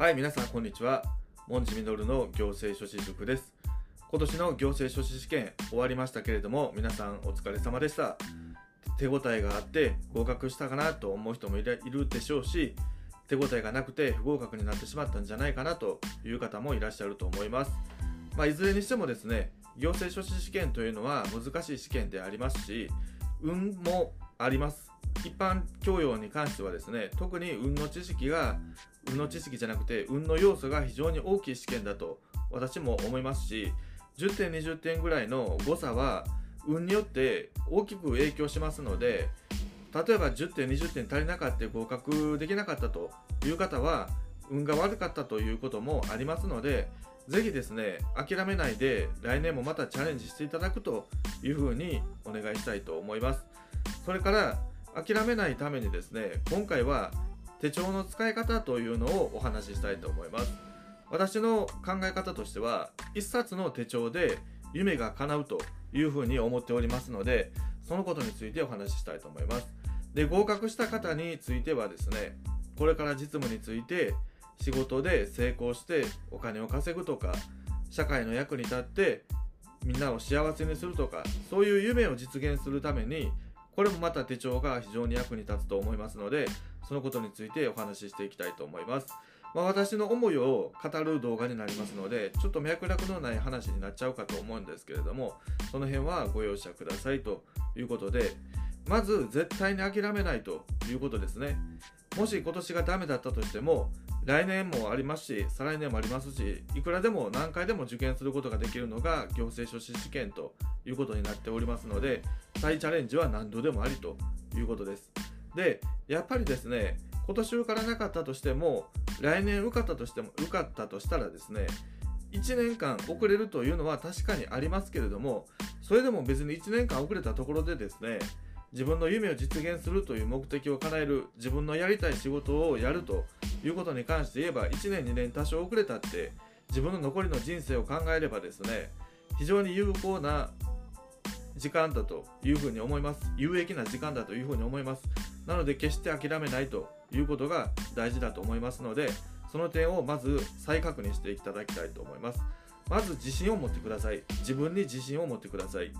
はい、皆さんこんにちは。モンジミノルの行政書士塾です。今年の行政書士試験終わりましたけれども、皆さんお疲れ様でした。手応えがあって合格したかなと思う人もいるいるでしょうし、手応えがなくて不合格になってしまったんじゃないかなという方もいらっしゃると思います。まあ、いずれにしてもですね、行政書士試験というのは難しい試験でありますし、運もあります。一般教養に関してはですね、特に運の知識が運の知識じゃなくて運の要素が非常に大きい試験だと私も思いますし10点20点ぐらいの誤差は運によって大きく影響しますので例えば10点20点足りなかった合格できなかったという方は運が悪かったということもありますのでぜひですね諦めないで来年もまたチャレンジしていただくというふうにお願いしたいと思います。それから諦めないためにですね今回は手帳の使い方というのをお話ししたいと思います。私の考え方としては一冊の手帳で夢が叶うというふうに思っておりますのでそのことについてお話ししたいと思います。で合格した方についてはですねこれから実務について仕事で成功してお金を稼ぐとか社会の役に立ってみんなを幸せにするとかそういう夢を実現するためにこれもまた手帳が非常に役に立つと思いますのでそのことについてお話ししていきたいと思います。まあ、私の思いを語る動画になりますのでちょっと脈絡のない話になっちゃうかと思うんですけれどもその辺はご容赦くださいということでまず絶対に諦めないということですねもし今年がダメだったとしても来年もありますし再来年もありますしいくらでも何回でも受験することができるのが行政書士試験ということになっておりますので再チャレンジは何度でもありということです。でやっぱりですね今年受からなかったとしても来年受かったとしても受かったとしたらですね1年間遅れるというのは確かにありますけれどもそれでも別に1年間遅れたところでですね自分の夢を実現するという目的を叶える自分のやりたい仕事をやるということに関して言えば1年2年多少遅れたって自分の残りの人生を考えればですね非常に有効な時間だというふうに思います。有益な時間だというふうに思います。なので決して諦めないということが大事だと思いますのでその点をまず再確認していただきたいと思います。まず自信を持ってください。自分に自信を持ってください。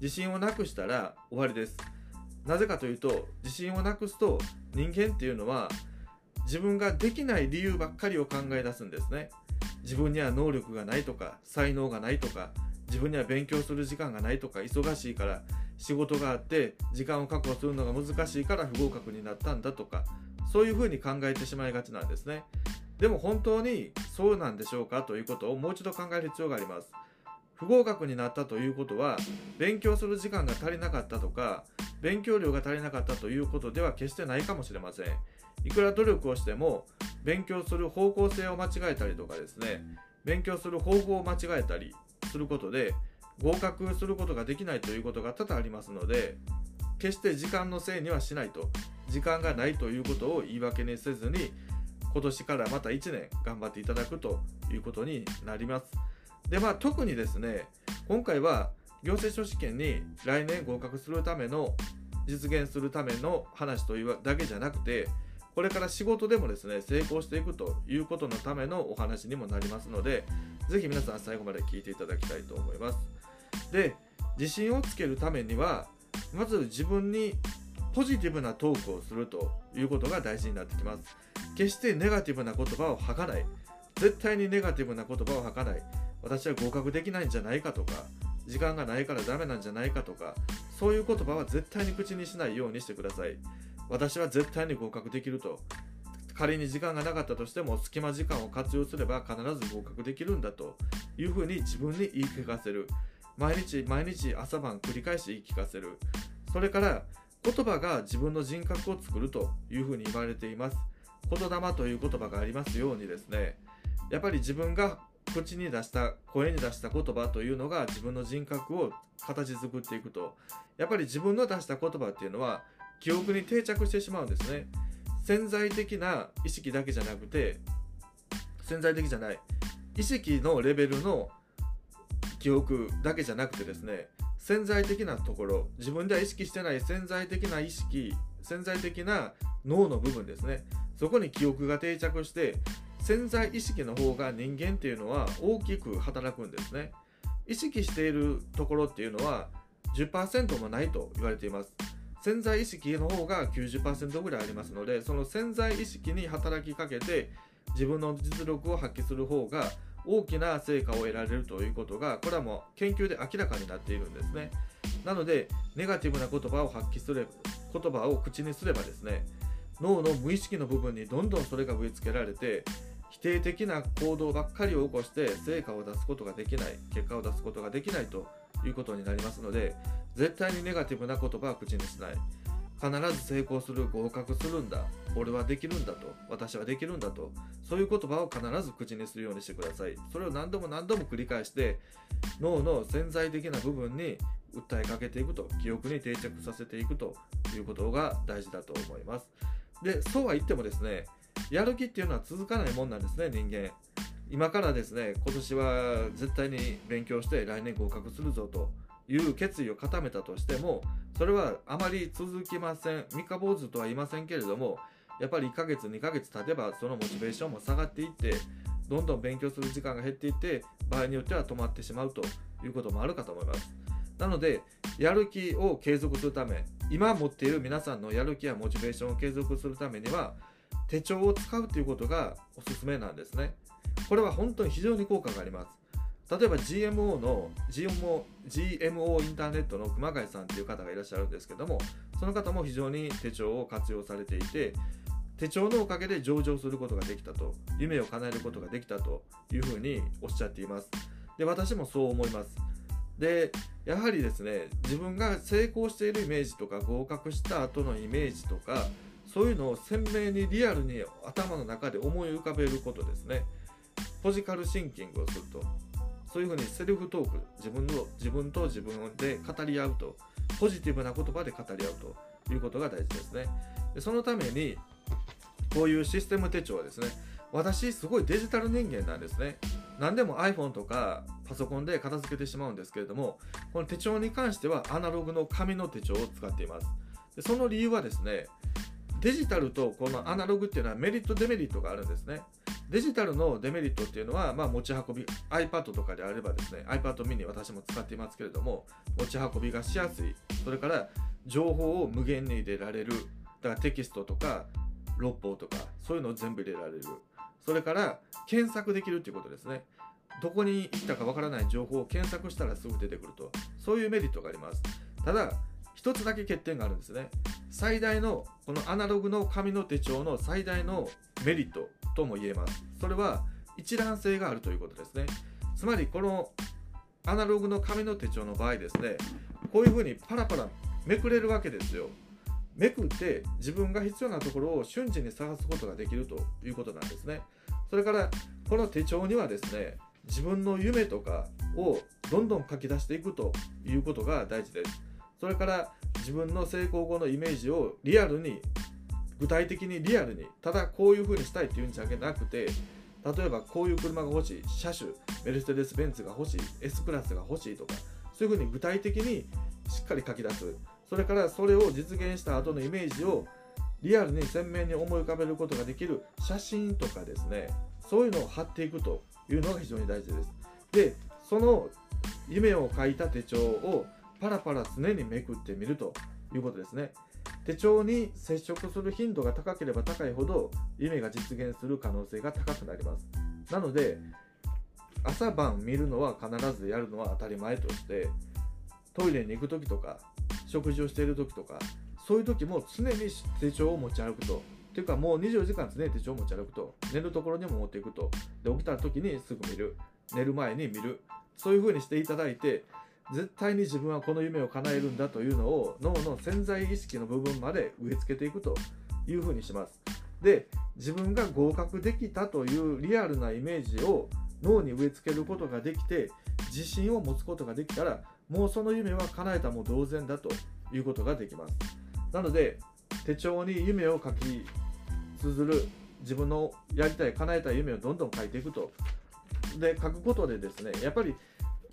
自信をなくしたら終わりです。なぜかというと自信をなくすと人間っていうのは自分ができない理由ばっかりを考え出すんですね。自分には能力がないとか才能がないとか自分には勉強する時間がないとか忙しいから仕事があって時間を確保するのが難しいから不合格になったんだとかそういうふうに考えてしまいがちなんですね。でも本当にそうなんでしょうか？ということをもう一度考える必要があります。不合格になったということは勉強する時間が足りなかったとか勉強量が足りなかったということでは決してないかもしれません。いくら努力をしても勉強する方向性を間違えたりとかですね勉強する方法を間違えたりすることで合格することができないということが多々ありますので決して時間のせいにはしないと時間がないということを言い訳にせずに今年からまた1年頑張っていただくということになります。でまあ特にですね今回は行政書士試験に来年合格するための実現するための話というだけじゃなくてこれから仕事でもですね成功していくということのためのお話にもなりますのでぜひ皆さん最後まで聞いていただきたいと思います。で自信をつけるためにはまず自分にポジティブなトークをするということが大事になってきます。決してネガティブな言葉を吐かない。絶対にネガティブな言葉を吐かない。私は合格できないんじゃないかとか時間がないからダメなんじゃないかとかそういう言葉は絶対に口にしないようにしてください。私は絶対に合格できると。仮に時間がなかったとしても隙間時間を活用すれば必ず合格できるんだというふうに自分に言い聞かせる。毎日毎日朝晩繰り返し言い聞かせる。それから言葉が自分の人格を作るというふうに言われています。言霊という言葉がありますようにですね。やっぱり自分が口に出した声に出した言葉というのが自分の人格を形作っていくと。やっぱり自分の出した言葉っていうのは記憶に定着してしまうんですね。潜在的な意識だけじゃなくて潜在的じゃない意識のレベルの記憶だけじゃなくてですね潜在的なところ自分では意識してない潜在的な意識潜在的な脳の部分ですね。そこに記憶が定着して潜在意識の方が人間っていうのは大きく働くんですね。意識しているところっていうのは10%もないと言われています。潜在意識の方が90%ぐらいありますのでその潜在意識に働きかけて自分の実力を発揮する方が大きな成果を得られるということがこれはもう研究で明らかになっているんですね。なのでネガティブな言葉を発揮すれば言葉を口にすればですね脳の無意識の部分にどんどんそれが植え付けられて否定的な行動ばっかりを起こして成果を出すことができない結果を出すことができないということになりますので絶対にネガティブな言葉は口にしない。必ず成功する合格するんだ。俺はできるんだと。私はできるんだと。そういう言葉を必ず口にするようにしてください。それを何度も何度も繰り返して脳の潜在的な部分に訴えかけていくと。記憶に定着させていくと。いうことが大事だと思います。でそうは言ってもですねやる気っていうのは続かないもんなんですね人間。今からですね今年は絶対に勉強して来年合格するぞと。いう決意を固めたとしてもそれはあまり続きません。三日坊主とは言いませんけれどもやっぱり1ヶ月2ヶ月経てばそのモチベーションも下がっていってどんどん勉強する時間が減っていって場合によっては止まってしまうということもあるかと思います。なのでやる気を継続するため今持っている皆さんのやる気やモチベーションを継続するためには手帳を使うということがおすすめなんですね。これは本当に非常に効果があります。例えば GMO の GMO, GMO インターネットの熊谷さんという方がいらっしゃるんですけどもその方も非常に手帳を活用されていて手帳のおかげで上場することができたと夢を叶えることができたというふうにおっしゃっています。で私もそう思います。でやはりですね自分が成功しているイメージとか合格した後のイメージとかそういうのを鮮明にリアルに頭の中で思い浮かべることですね。ポジカルシンキングをすると。そういうふうにセルフトーク自分の自分と自分で語り合うとポジティブな言葉で語り合うということが大事ですね。でそのためにこういうシステム手帳はですね私すごいデジタル人間なんですね。何でも iPhone とかパソコンで片付けてしまうんですけれどもこの手帳に関してはアナログの紙の手帳を使っています。でその理由はですねデジタルとこのアナログっていうのはメリットデメリットがあるんですね。デジタルのデメリットっていうのは、まあ、持ち運び iPad とかであればですね iPad mini 私も使っていますけれども持ち運びがしやすい。それから情報を無限に入れられる。だからテキストとか六法とかそういうのを全部入れられる。それから検索できるっていうことですね。どこに行ったかわからない情報を検索したらすぐ出てくると。そういうメリットがあります。ただ一つだけ欠点があるんですね。最大のこのアナログの紙の手帳の最大のメリットとも言えます。それは一覧性があるということですね。つまりこのアナログの紙の手帳の場合ですねこういうふうにパラパラめくれるわけですよ。めくって自分が必要なところを瞬時に探すことができるということなんですね。それからこの手帳にはですね自分の夢とかをどんどん書き出していくということが大事です。それから自分の成功後のイメージをリアルに具体的にリアルにただこういう風にしたいっていうんじゃなくて例えばこういう車が欲しい車種メルセデス・ベンツが欲しい S クラスが欲しいとかそういう風に具体的にしっかり書き出す。それからそれを実現した後のイメージをリアルに鮮明に思い浮かべることができる写真とかですね。そういうのを貼っていくというのが非常に大事です。でその夢を書いた手帳をパラパラ常にめくってみるということですね。手帳に接触する頻度が高ければ高いほど夢が実現する可能性が高くなります。なので朝晩見るのは必ずやるのは当たり前としてトイレに行く時とか食事をしている時とかそういう時も常に手帳を持ち歩くと。ていうかもう24時間常に手帳を持ち歩くと。寝るところにも持っていくと。で起きた時にすぐ見る。寝る前に見る。そういう風にしていただいて絶対に自分はこの夢を叶えるんだというのを脳の潜在意識の部分まで植え付けていくという風にします。で自分が合格できたというリアルなイメージを脳に植え付けることができて自信を持つことができたらもうその夢は叶えたも同然だということができます。なので手帳に夢を書き綴る自分のやりたい叶えたい夢をどんどん書いていくと。で書くことでですねやっぱり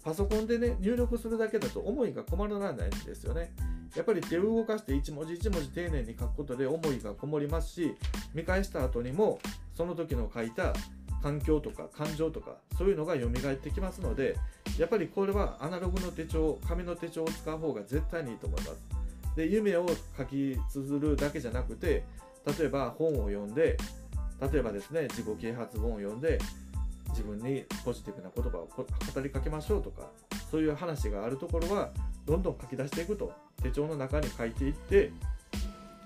パソコンでね入力するだけだと思いが困らないんですよね。やっぱり手を動かして一文字一文字丁寧に書くことで思いがこもりますし見返した後にもその時の書いた環境とか感情とかそういうのが蘇ってきますのでやっぱりこれはアナログの手帳紙の手帳を使う方が絶対にいいと思います。で夢を書き綴るだけじゃなくて例えば本を読んで例えばですね自己啓発本を読んで自分にポジティブな言葉を語りかけましょうとかそういう話があるところはどんどん書き出していくと手帳の中に書いていって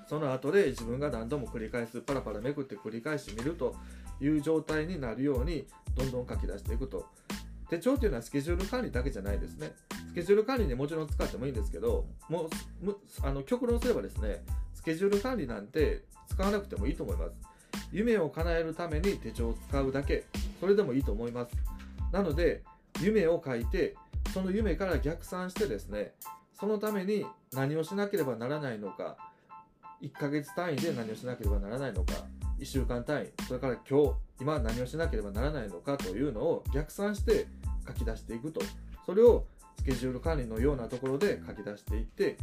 その後で自分が何度も繰り返すパラパラめくって繰り返し見るという状態になるようにどんどん書き出していくと。手帳っていうのはスケジュール管理だけじゃないですね。スケジュール管理にもちろん使ってもいいんですけどもうあの極論すればですねスケジュール管理なんて使わなくてもいいと思います。夢を叶えるために手帳を使うだけ。それでもいいと思います。なので夢を書いてその夢から逆算してですねそのために何をしなければならないのか1ヶ月単位で何をしなければならないのか1週間単位それから今日今何をしなければならないのかというのを逆算して書き出していくと。それをスケジュール管理のようなところで書き出していって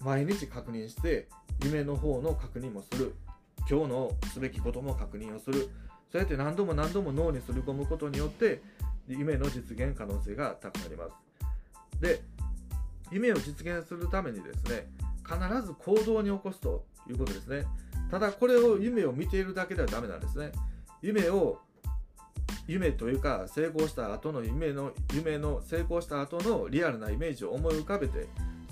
毎日確認して夢の方の確認もする。今日のすべきことも確認をする。そうやって何度も何度も脳にすり込むことによって夢の実現可能性が高まります。で夢を実現するためにですね必ず行動に起こすということですね。ただこれを夢を見ているだけではダメなんですね。夢を夢というか成功した後の夢の夢の成功した後のリアルなイメージを思い浮かべて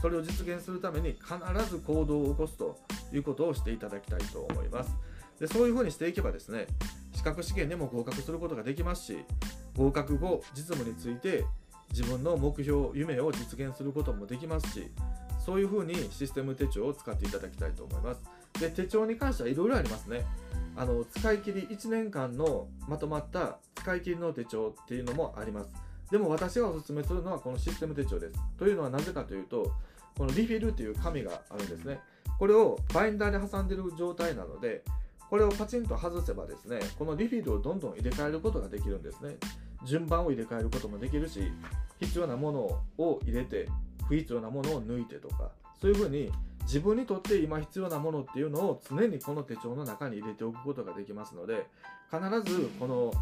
それを実現するために必ず行動を起こすということをしていただきたいと思います。でそういうふうにしていけばですね資格試験でも合格することができますし合格後実務について自分の目標夢を実現することもできますしそういうふうにシステム手帳を使っていただきたいと思います。で手帳に関してはいろいろありますね。あの使い切り1年間のまとまった使い切りの手帳っていうのもあります。でも私がおすすめするのはこのシステム手帳です。というのはなぜかというとこのリフィルという紙があるんですね。これをバインダーで挟んでる状態なのでこれをパチンと外せばですねこのリフィルをどんどん入れ替えることができるんですね。順番を入れ替えることもできるし必要なものを入れて不必要なものを抜いてとかそういうふうに自分にとって今必要なものっていうのを常にこの手帳の中に入れておくことができますので必ずこの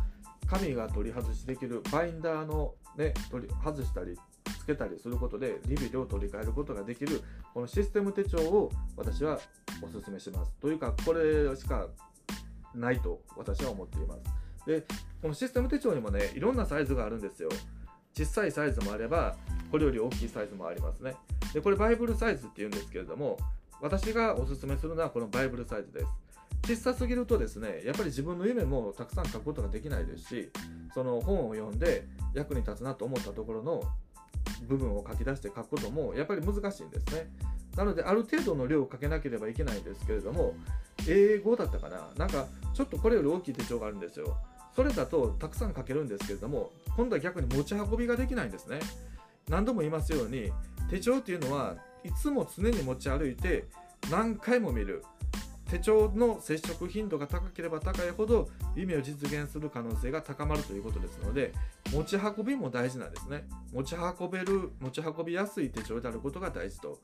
紙が取り外しできるバインダーのね取り外したりつけたりすることでリビルを取り替えることができるこのシステム手帳を私はおすすめします。というかこれしかないと私は思っています。でこのシステム手帳にもねいろんなサイズがあるんですよ。小さいサイズもあればこれより大きいサイズもありますね。でこれバイブルサイズっていうんですけれども私がおすすめするのはこのバイブルサイズです。小さすぎるとですねやっぱり自分の夢もたくさん書くことができないですしその本を読んで役に立つなと思ったところの部分を書き出して書くこともやっぱり難しいんですね。なのである程度の量を書けなければいけないんですけれども英語だったかな？なんかちょっとこれより大きい手帳があるんですよ。それだとたくさん書けるんですけれども今度は逆に持ち運びができないんですね。何度も言いますように手帳っていうのはいつも常に持ち歩いて何回も見る。手帳の接触頻度が高ければ高いほど夢を実現する可能性が高まるということですので持ち運びも大事なんですね。持ち運べる持ち運びやすい手帳であることが大事と。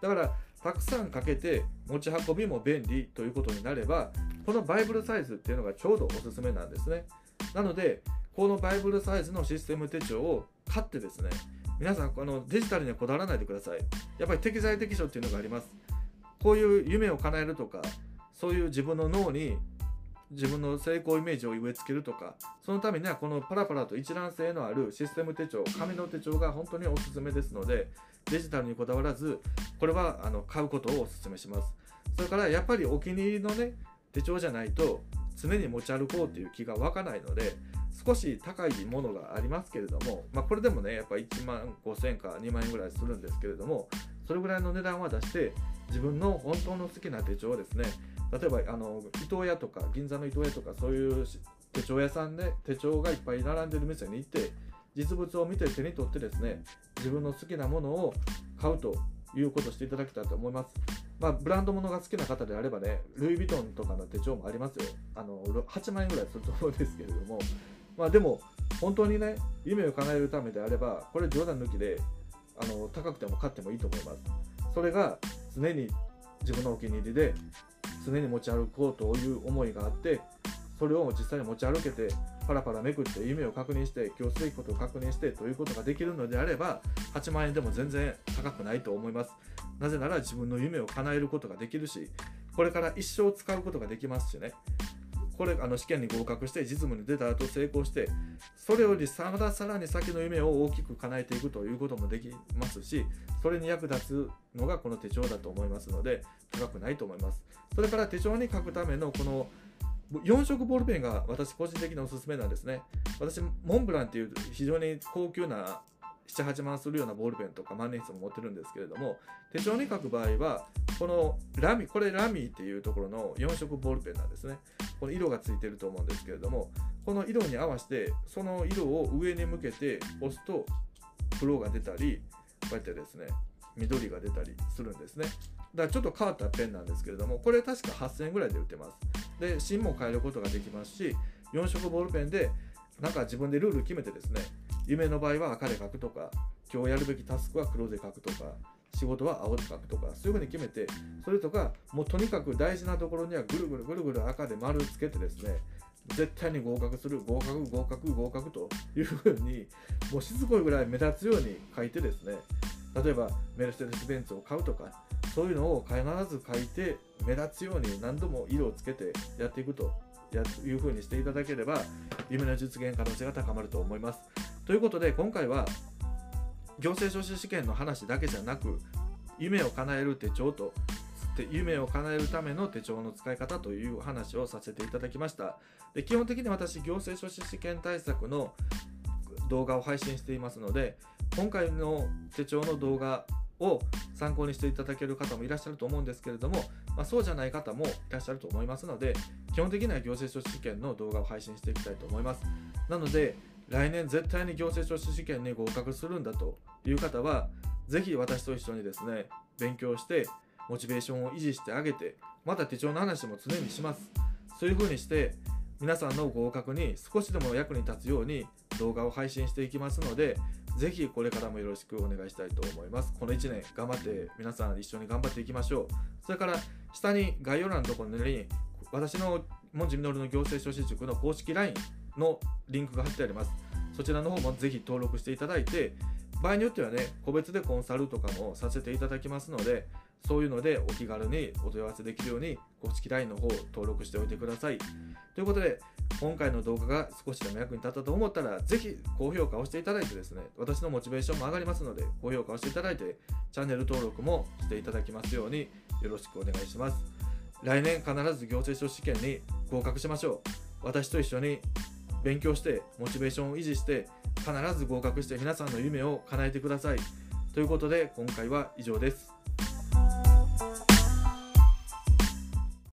だからたくさんかけて持ち運びも便利ということになればこのバイブルサイズっていうのがちょうどおすすめなんですね。なのでこのバイブルサイズのシステム手帳を買ってですね皆さんあのデジタルにはこだわらないでください。やっぱり適材適所っていうのがあります。こういう夢を叶えるとかそういう自分の脳に自分の成功イメージを植え付けるとかそのためにはこのパラパラと一覧性のあるシステム手帳紙の手帳が本当におすすめですのでデジタルにこだわらずこれはあの買うことをおすすめします。それからやっぱりお気に入りのね手帳じゃないと常に持ち歩こうという気が湧かないので少し高いものがありますけれども、まあ、これでもねやっぱ1万5000円か2万円ぐらいするんですけれどもそれぐらいの値段は出して自分の本当の好きな手帳をですね例えばあの伊東屋とか銀座の伊東屋とかそういう手帳屋さんで手帳がいっぱい並んでる店に行って実物を見て手に取ってですね自分の好きなものを買うということをしていただきたいと思います。まあ、ブランド物が好きな方であればね、ルイ・ヴィトンとかの手帳もありますよ。あの8万円ぐらいすると思うんですけれども、まあ、でも、本当にね、夢を叶えるためであれば、これ冗談抜きであの高くても買ってもいいと思います。それが常に自分のお気に入りで常に持ち歩こうという思いがあってそれを実際に持ち歩けてパラパラめくって夢を確認して今日すべきことを確認してということができるのであれば8万円でも全然高くないと思います。なぜなら自分の夢を叶えることができるしこれから一生使うことができますしね。これあの試験に合格して実務に出た後成功してそれよりさらさらに先の夢を大きく叶えていくということもできますしそれに役立つのがこの手帳だと思いますので高くないと思います。それから手帳に書くためのこの4色ボールペンが私個人的におすすめなんですね。私モンブランっていう非常に高級な78万するようなボールペンとか万年筆も持ってるんですけれども手帳に書く場合はこのラミこれラミーっていうところの4色ボールペンなんですね。この色がついてると思うんですけれどもこの色に合わせてその色を上に向けて押すと黒が出たりこうやってですね緑が出たりするんですね。だからちょっと変わったペンなんですけれどもこれ確か8000円ぐらいで売ってます。で芯も変えることができますし4色ボールペンでなんか自分でルール決めてですね夢の場合は赤で書くとか今日やるべきタスクは黒で書くとか仕事は青で書くとかそういうふうに決めてそれとかもうとにかく大事なところにはぐるぐるぐるぐる赤で丸つけてですね絶対に合格する合格合格合格というふうにもうしつこいぐらい目立つように書いてですね例えばメルセデス・ベンツを買うとかそういうのを必ず書いて目立つように何度も色をつけてやっていくというふうにしていただければ夢の実現可能性が高まると思います。ということで今回は行政書士試験の話だけじゃなく夢を叶える手帳と夢を叶えるための手帳の使い方という話をさせていただきました。で基本的に私行政書士試験対策の動画を配信していますので今回の手帳の動画を参考にしていただける方もいらっしゃると思うんですけれども、まあ、そうじゃない方もいらっしゃると思いますので基本的には行政書士試験の動画を配信していきたいと思います。なので来年絶対に行政書士試験に合格するんだという方は是非私と一緒にですね勉強してモチベーションを維持してあげてまた手帳の話も常にしますそういう風にして皆さんの合格に少しでも役に立つように動画を配信していきますのでぜひこれからもよろしくお願いしたいと思います。この1年頑張って皆さん一緒に頑張っていきましょう。それから下に概要欄のところに私の文字みのるの行政書士塾の公式 LINE のリンクが貼ってあります。そちらの方もぜひ登録していただいて場合によってはね個別でコンサルとかもさせていただきますのでそういうのでお気軽にお問い合わせできるように公式 LINE の方を登録しておいてください。ということで今回の動画が少しでも役に立ったと思ったら、ぜひ高評価をしていただいてですね、私のモチベーションも上がりますので、高評価をしていただいて、チャンネル登録もしていただきますようによろしくお願いします。来年必ず行政書試験に合格しましょう。私と一緒に勉強して、モチベーションを維持して、必ず合格して皆さんの夢を叶えてください。ということで、今回は以上です。